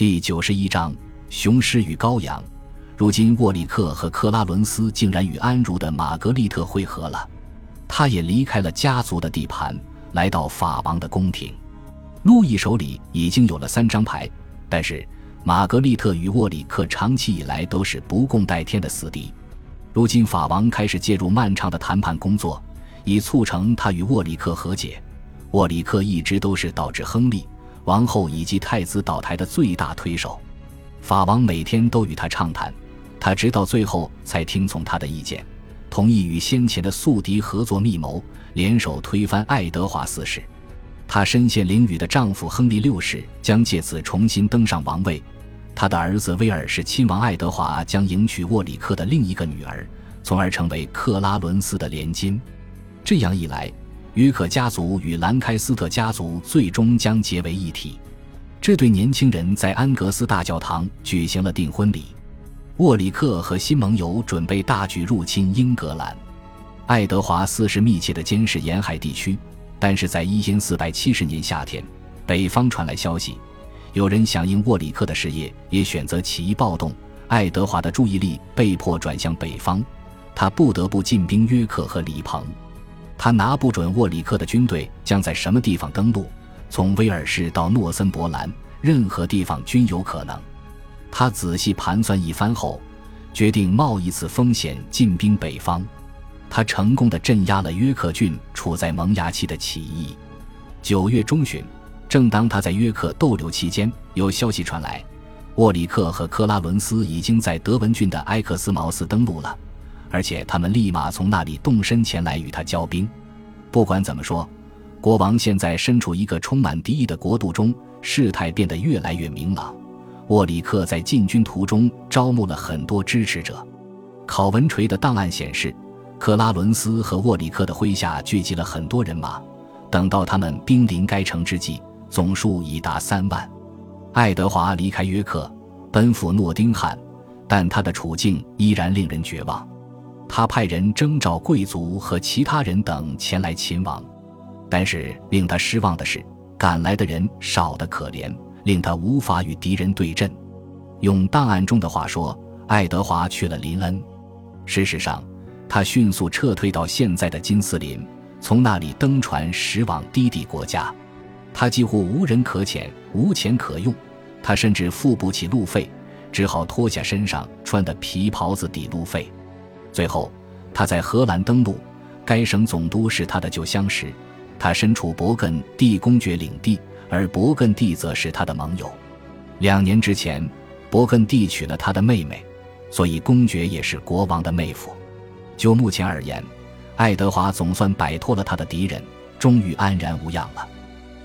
第九十一章雄狮与羔羊。如今沃里克和克拉伦斯竟然与安茹的玛格丽特会合了，他也离开了家族的地盘，来到法王的宫廷。路易手里已经有了三张牌，但是玛格丽特与沃里克长期以来都是不共戴天的死敌。如今法王开始介入漫长的谈判工作，以促成他与沃里克和解。沃里克一直都是导致亨利。王后以及太子倒台的最大推手，法王每天都与他畅谈，他直到最后才听从他的意见，同意与先前的宿敌合作密谋，联手推翻爱德华四世。他身陷囹圄的丈夫亨利六世将借此重新登上王位，他的儿子威尔士亲王爱德华将迎娶沃里克的另一个女儿，从而成为克拉伦斯的连襟。这样一来。约克家族与兰开斯特家族最终将结为一体。这对年轻人在安格斯大教堂举行了订婚礼。沃里克和新盟友准备大举入侵英格兰。爱德华四世密切地监视沿海地区，但是在一千四百七十年夏天，北方传来消息，有人响应沃里克的事业，也选择起义暴动。爱德华的注意力被迫转向北方，他不得不进兵约克和里彭。他拿不准沃里克的军队将在什么地方登陆，从威尔士到诺森伯兰，任何地方均有可能。他仔细盘算一番后，决定冒一次风险进兵北方。他成功的镇压了约克郡处在萌芽期的起义。九月中旬，正当他在约克逗留期间，有消息传来，沃里克和克拉伦斯已经在德文郡的埃克斯茅斯登陆了。而且他们立马从那里动身前来与他交兵。不管怎么说，国王现在身处一个充满敌意的国度中，事态变得越来越明朗。沃里克在进军途中招募了很多支持者。考文垂的档案显示，克拉伦斯和沃里克的麾下聚集了很多人马。等到他们兵临该城之际，总数已达三万。爱德华离开约克，奔赴诺丁汉，但他的处境依然令人绝望。他派人征召贵族和其他人等前来秦王，但是令他失望的是，赶来的人少得可怜，令他无法与敌人对阵。用档案中的话说，爱德华去了林恩。事实上，他迅速撤退到现在的金斯林，从那里登船驶往低地国家。他几乎无人可遣，无钱可用，他甚至付不起路费，只好脱下身上穿的皮袍子抵路费。最后，他在荷兰登陆，该省总督是他的旧相识。他身处勃艮第公爵领地，而勃艮第则是他的盟友。两年之前，勃艮第娶了他的妹妹，所以公爵也是国王的妹夫。就目前而言，爱德华总算摆脱了他的敌人，终于安然无恙了。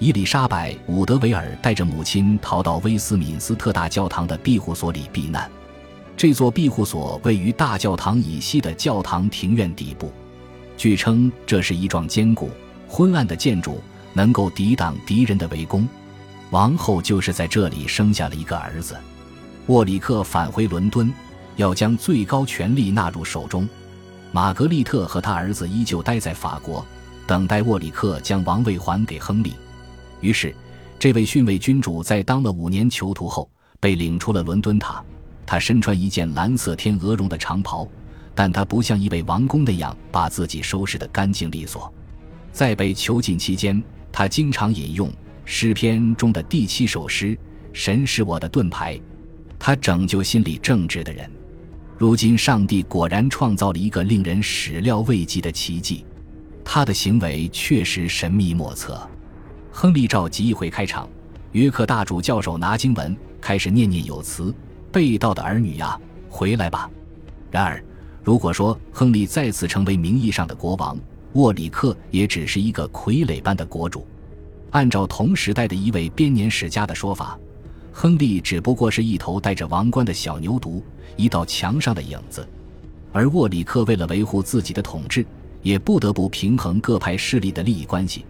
伊丽莎白·伍德维尔带着母亲逃到威斯敏斯特大教堂的庇护所里避难。这座庇护所位于大教堂以西的教堂庭院底部，据称这是一幢坚固、昏暗的建筑，能够抵挡敌人的围攻。王后就是在这里生下了一个儿子。沃里克返回伦敦，要将最高权力纳入手中。玛格丽特和他儿子依旧待在法国，等待沃里克将王位还给亨利。于是，这位逊位君主在当了五年囚徒后，被领出了伦敦塔。他身穿一件蓝色天鹅绒的长袍，但他不像一位王公那样把自己收拾得干净利索。在被囚禁期间，他经常引用诗篇中的第七首诗：“神是我的盾牌，他拯救心理正直的人。”如今，上帝果然创造了一个令人始料未及的奇迹。他的行为确实神秘莫测。亨利召集议会开场，约克大主教手拿经文，开始念念有词。被盗的儿女呀，回来吧！然而，如果说亨利再次成为名义上的国王，沃里克也只是一个傀儡般的国主。按照同时代的一位编年史家的说法，亨利只不过是一头戴着王冠的小牛犊，一道墙上的影子。而沃里克为了维护自己的统治，也不得不平衡各派势力的利益关系。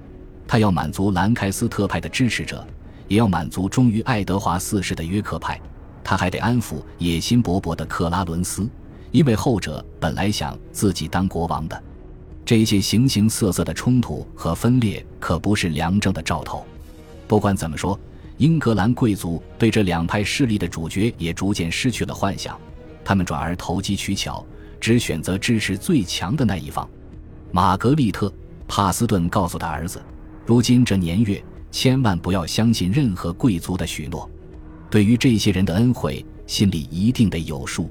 他要满足兰开斯特派的支持者，也要满足忠于爱德华四世的约克派。他还得安抚野心勃勃的克拉伦斯，因为后者本来想自己当国王的。这些形形色色的冲突和分裂可不是良政的兆头。不管怎么说，英格兰贵族对这两派势力的主角也逐渐失去了幻想，他们转而投机取巧，只选择支持最强的那一方。玛格丽特·帕斯顿告诉他儿子：“如今这年月，千万不要相信任何贵族的许诺。对于这些人的恩惠，心里一定得有数。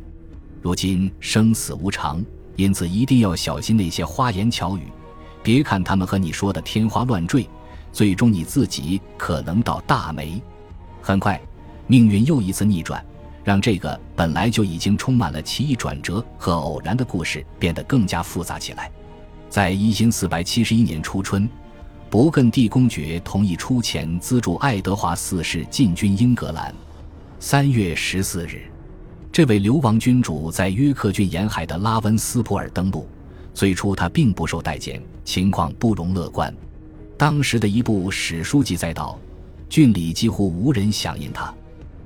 如今生死无常，因此一定要小心那些花言巧语。别看他们和你说的天花乱坠。”最终你自己可能倒大霉。很快，命运又一次逆转，让这个本来就已经充满了奇异转折和偶然的故事变得更加复杂起来。在一四四百七十一年初春，勃艮第公爵同意出钱资助爱德华四世进军英格兰。三月十四日，这位流亡君主在约克郡沿海的拉温斯普尔登陆。最初他并不受待见，情况不容乐观。当时的一部史书记载道，郡里几乎无人响应他。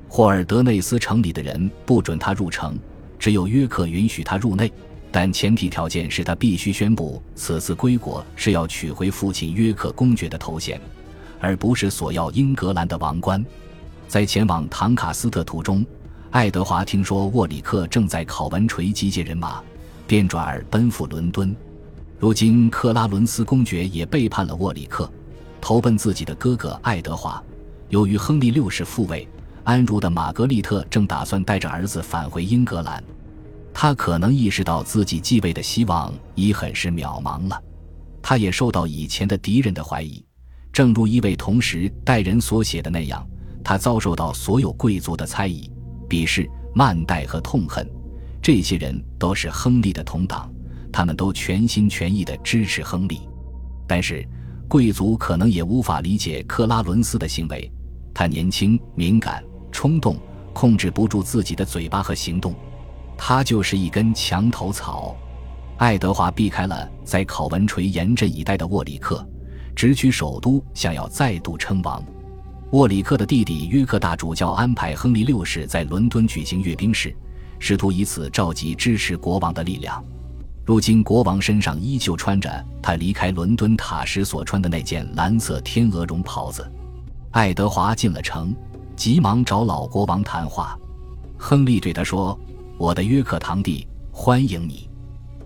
霍尔德内斯城里的人不准他入城，只有约克允许他入内，但前提条件是他必须宣布此次归国是要取回父亲约克公爵的头衔，而不是索要英格兰的王冠。在前往唐卡斯特途中，爱德华听说沃里克正在考文垂集结人马，便转而奔赴伦敦。如今，克拉伦斯公爵也背叛了沃里克，投奔自己的哥哥爱德华。由于亨利六世复位，安茹的玛格丽特正打算带着儿子返回英格兰。他可能意识到自己继位的希望已很是渺茫了。他也受到以前的敌人的怀疑，正如一位同时代人所写的那样，他遭受到所有贵族的猜疑、鄙视、慢待和痛恨。这些人都是亨利的同党。他们都全心全意地支持亨利，但是贵族可能也无法理解克拉伦斯的行为。他年轻、敏感、冲动，控制不住自己的嘴巴和行动。他就是一根墙头草。爱德华避开了在考文垂严阵以待的沃里克，直取首都，想要再度称王。沃里克的弟弟约克大主教安排亨利六世在伦敦举行阅兵式，试图以此召集支持国王的力量。如今，国王身上依旧穿着他离开伦敦塔时所穿的那件蓝色天鹅绒袍子。爱德华进了城，急忙找老国王谈话。亨利对他说：“我的约克堂弟，欢迎你。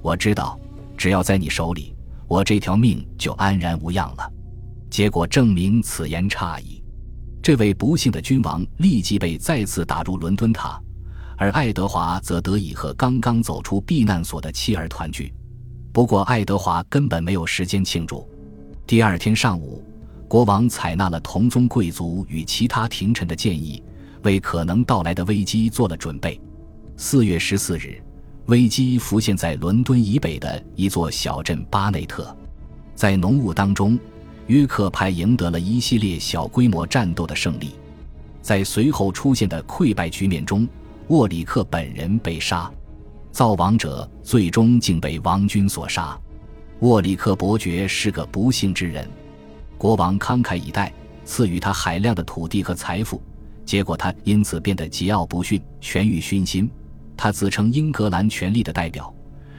我知道，只要在你手里，我这条命就安然无恙了。”结果证明此言差矣。这位不幸的君王立即被再次打入伦敦塔。而爱德华则得以和刚刚走出避难所的妻儿团聚，不过爱德华根本没有时间庆祝。第二天上午，国王采纳了同宗贵族与其他廷臣的建议，为可能到来的危机做了准备。四月十四日，危机浮现在伦敦以北的一座小镇巴内特，在浓雾当中，约克派赢得了一系列小规模战斗的胜利，在随后出现的溃败局面中。沃里克本人被杀，造王者最终竟被王军所杀。沃里克伯爵是个不幸之人，国王慷慨以待，赐予他海量的土地和财富，结果他因此变得桀骜不驯，权欲熏心。他自称英格兰权力的代表，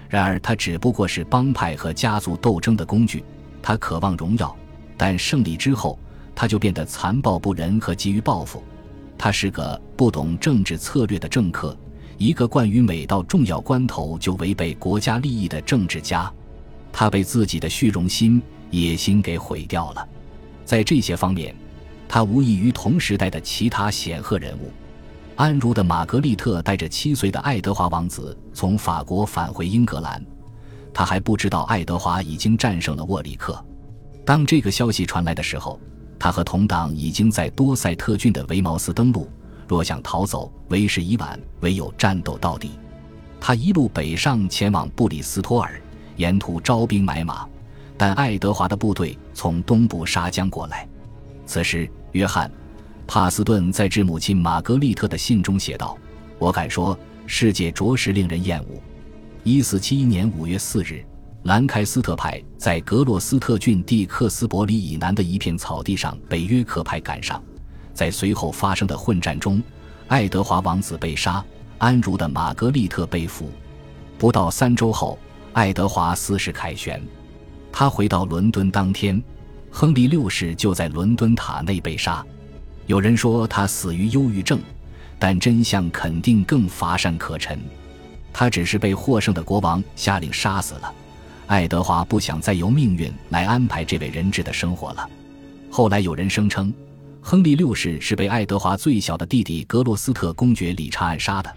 然而他只不过是帮派和家族斗争的工具。他渴望荣耀，但胜利之后，他就变得残暴不仁和急于报复。他是个不懂政治策略的政客，一个惯于每到重要关头就违背国家利益的政治家。他被自己的虚荣心、野心给毁掉了。在这些方面，他无异于同时代的其他显赫人物。安茹的玛格丽特带着七岁的爱德华王子从法国返回英格兰，他还不知道爱德华已经战胜了沃里克。当这个消息传来的时候，他和同党已经在多塞特郡的维茅斯登陆，若想逃走，为时已晚，唯有战斗到底。他一路北上前往布里斯托尔，沿途招兵买马，但爱德华的部队从东部杀将过来。此时，约翰·帕斯顿在致母亲玛格丽特的信中写道：“我敢说，世界着实令人厌恶。”一四七一年五月四日。兰开斯特派在格洛斯特郡蒂克斯伯里以南的一片草地上被约克派赶上，在随后发生的混战中，爱德华王子被杀，安茹的玛格丽特被俘。不到三周后，爱德华四世凯旋。他回到伦敦当天，亨利六世就在伦敦塔内被杀。有人说他死于忧郁症，但真相肯定更乏善可陈。他只是被获胜的国王下令杀死了。爱德华不想再由命运来安排这位人质的生活了。后来有人声称，亨利六世是被爱德华最小的弟弟格洛斯特公爵理查暗杀的，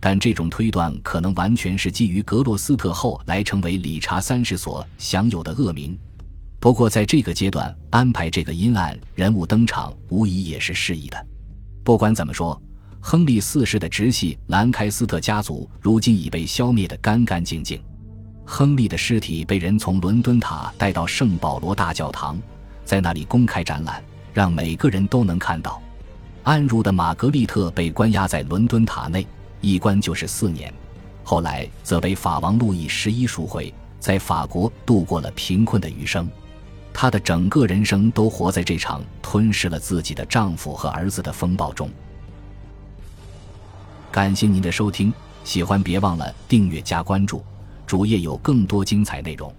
但这种推断可能完全是基于格洛斯特后来成为理查三世所享有的恶名。不过，在这个阶段安排这个阴暗人物登场，无疑也是适宜的。不管怎么说，亨利四世的直系兰开斯特家族如今已被消灭得干干净净。亨利的尸体被人从伦敦塔带到圣保罗大教堂，在那里公开展览，让每个人都能看到。安茹的玛格丽特被关押在伦敦塔内，一关就是四年。后来则被法王路易十一赎回，在法国度过了贫困的余生。她的整个人生都活在这场吞噬了自己的丈夫和儿子的风暴中。感谢您的收听，喜欢别忘了订阅加关注。主页有更多精彩内容。